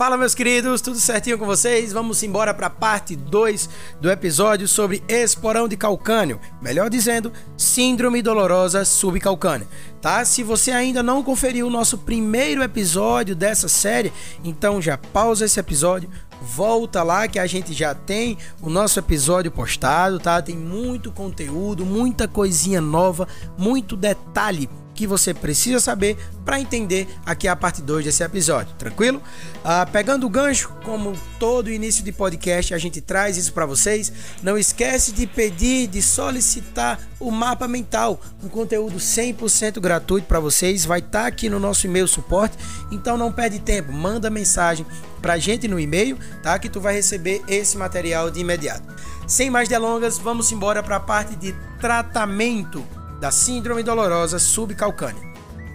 Fala, meus queridos, tudo certinho com vocês? Vamos embora para a parte 2 do episódio sobre esporão de calcânio, melhor dizendo, síndrome dolorosa subcalcânea. Tá? Se você ainda não conferiu o nosso primeiro episódio dessa série, então já pausa esse episódio, volta lá que a gente já tem o nosso episódio postado, tá? Tem muito conteúdo, muita coisinha nova, muito detalhe que você precisa saber para entender aqui a parte 2 desse episódio, tranquilo? Ah, pegando o gancho, como todo início de podcast a gente traz isso para vocês, não esquece de pedir, de solicitar o mapa mental, um conteúdo 100% gratuito para vocês, vai estar tá aqui no nosso e-mail suporte, então não perde tempo, manda mensagem para a gente no e-mail, tá? Que tu vai receber esse material de imediato. Sem mais delongas, vamos embora para a parte de tratamento da síndrome dolorosa subcalcânea.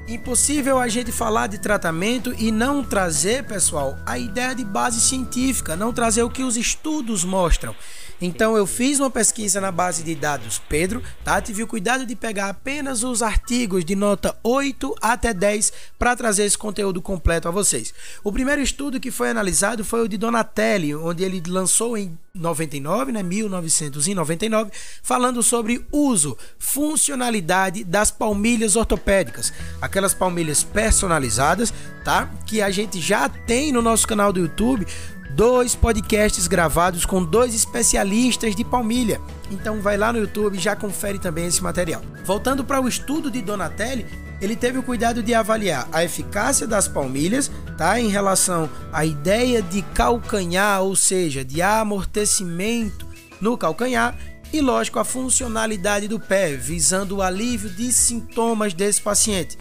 Impossível a gente falar de tratamento e não trazer, pessoal, a ideia de base científica, não trazer o que os estudos mostram. Então eu fiz uma pesquisa na base de dados Pedro, tá? Tive o cuidado de pegar apenas os artigos de nota 8 até 10 para trazer esse conteúdo completo a vocês. O primeiro estudo que foi analisado foi o de Donatelli, onde ele lançou em 99, né, 1999, falando sobre uso, funcionalidade das palmilhas ortopédicas, aquelas palmilhas personalizadas, tá? Que a gente já tem no nosso canal do YouTube dois podcasts gravados com dois especialistas de palmilha. Então vai lá no YouTube e já confere também esse material. Voltando para o estudo de Donatelli, ele teve o cuidado de avaliar a eficácia das palmilhas, tá, em relação à ideia de calcanhar, ou seja, de amortecimento no calcanhar e lógico a funcionalidade do pé, visando o alívio de sintomas desse paciente.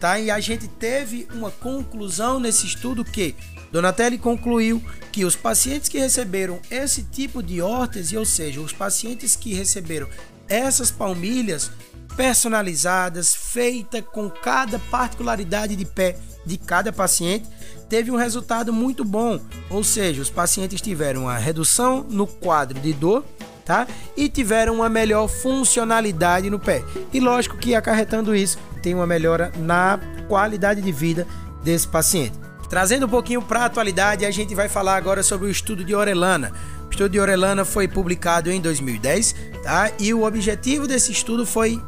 Tá? E a gente teve uma conclusão nesse estudo que Donatelli concluiu que os pacientes que receberam esse tipo de órtese, ou seja, os pacientes que receberam essas palmilhas personalizadas, feita com cada particularidade de pé de cada paciente, teve um resultado muito bom. Ou seja, os pacientes tiveram uma redução no quadro de dor, tá? E tiveram uma melhor funcionalidade no pé. E lógico que acarretando isso, tem uma melhora na qualidade de vida desse paciente. Trazendo um pouquinho para a atualidade, a gente vai falar agora sobre o estudo de Orelana. O estudo de Orelana foi publicado em 2010, tá? E o objetivo desse estudo foi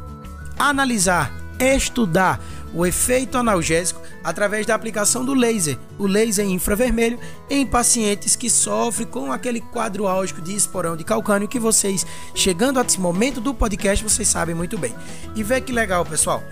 analisar, estudar o efeito analgésico através da aplicação do laser, o laser infravermelho, em pacientes que sofrem com aquele quadro álgico de esporão de calcânio que vocês, chegando a esse momento do podcast, vocês sabem muito bem. E vê que legal, pessoal.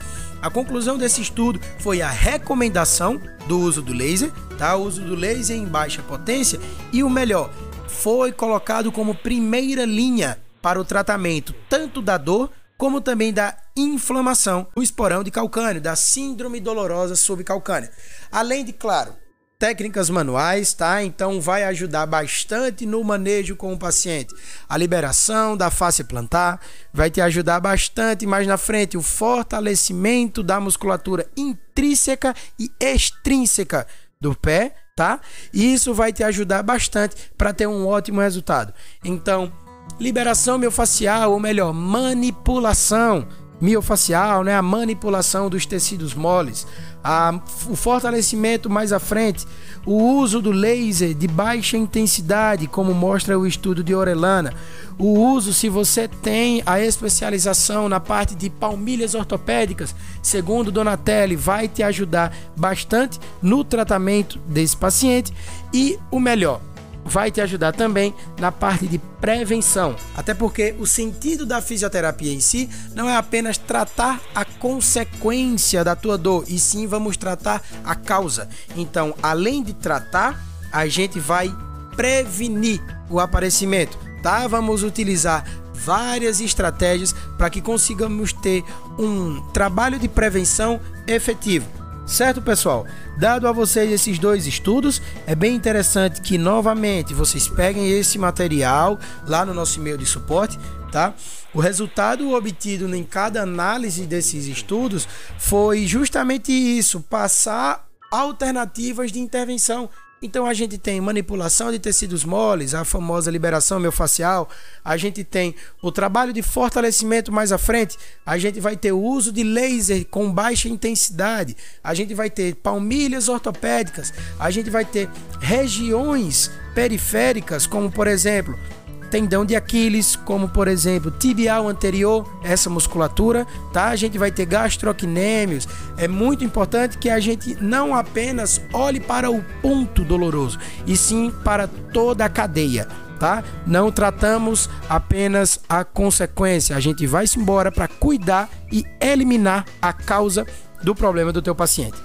A conclusão desse estudo foi a recomendação do uso do laser, tá? O uso do laser em baixa potência e o melhor, foi colocado como primeira linha para o tratamento tanto da dor como também da inflamação do esporão de calcânio, da síndrome dolorosa subcalcânea. Além de, claro, técnicas manuais, tá? Então vai ajudar bastante no manejo com o paciente. A liberação da face plantar vai te ajudar bastante mais na frente o fortalecimento da musculatura intrínseca e extrínseca do pé, tá? E isso vai te ajudar bastante para ter um ótimo resultado. Então, liberação miofascial, ou melhor, manipulação miofacial, né, a manipulação dos tecidos moles, a, o fortalecimento mais à frente, o uso do laser de baixa intensidade, como mostra o estudo de Orelana, o uso se você tem a especialização na parte de palmilhas ortopédicas, segundo Donatelli, vai te ajudar bastante no tratamento desse paciente. E o melhor, vai te ajudar também na parte de prevenção. Até porque o sentido da fisioterapia em si não é apenas tratar a consequência da tua dor, e sim vamos tratar a causa. Então, além de tratar, a gente vai prevenir o aparecimento, tá? Vamos utilizar várias estratégias para que consigamos ter um trabalho de prevenção efetivo. Certo, pessoal? Dado a vocês esses dois estudos, é bem interessante que novamente vocês peguem esse material lá no nosso e-mail de suporte, tá? O resultado obtido em cada análise desses estudos foi justamente isso, passar alternativas de intervenção Então a gente tem manipulação de tecidos moles, a famosa liberação miofascial, a gente tem o trabalho de fortalecimento mais à frente, a gente vai ter o uso de laser com baixa intensidade, a gente vai ter palmilhas ortopédicas, a gente vai ter regiões periféricas, como por exemplo, tendão de Aquiles, como por exemplo tibial anterior, essa musculatura, tá? A gente vai ter gastrocnêmios. É muito importante que a gente não apenas olhe para o ponto doloroso, e sim para toda a cadeia. Tá? Não tratamos apenas a consequência, a gente vai se embora para cuidar e eliminar a causa do problema do teu paciente.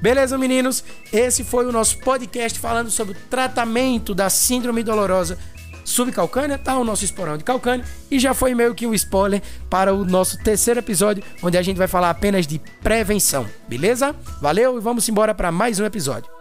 Beleza, meninos? Esse foi o nosso podcast falando sobre o tratamento da síndrome dolorosa subcalcânea, tá? O nosso esporão de calcânio. E já foi meio que um spoiler para o nosso terceiro episódio, onde a gente vai falar apenas de prevenção, beleza? Valeu e vamos embora para mais um episódio.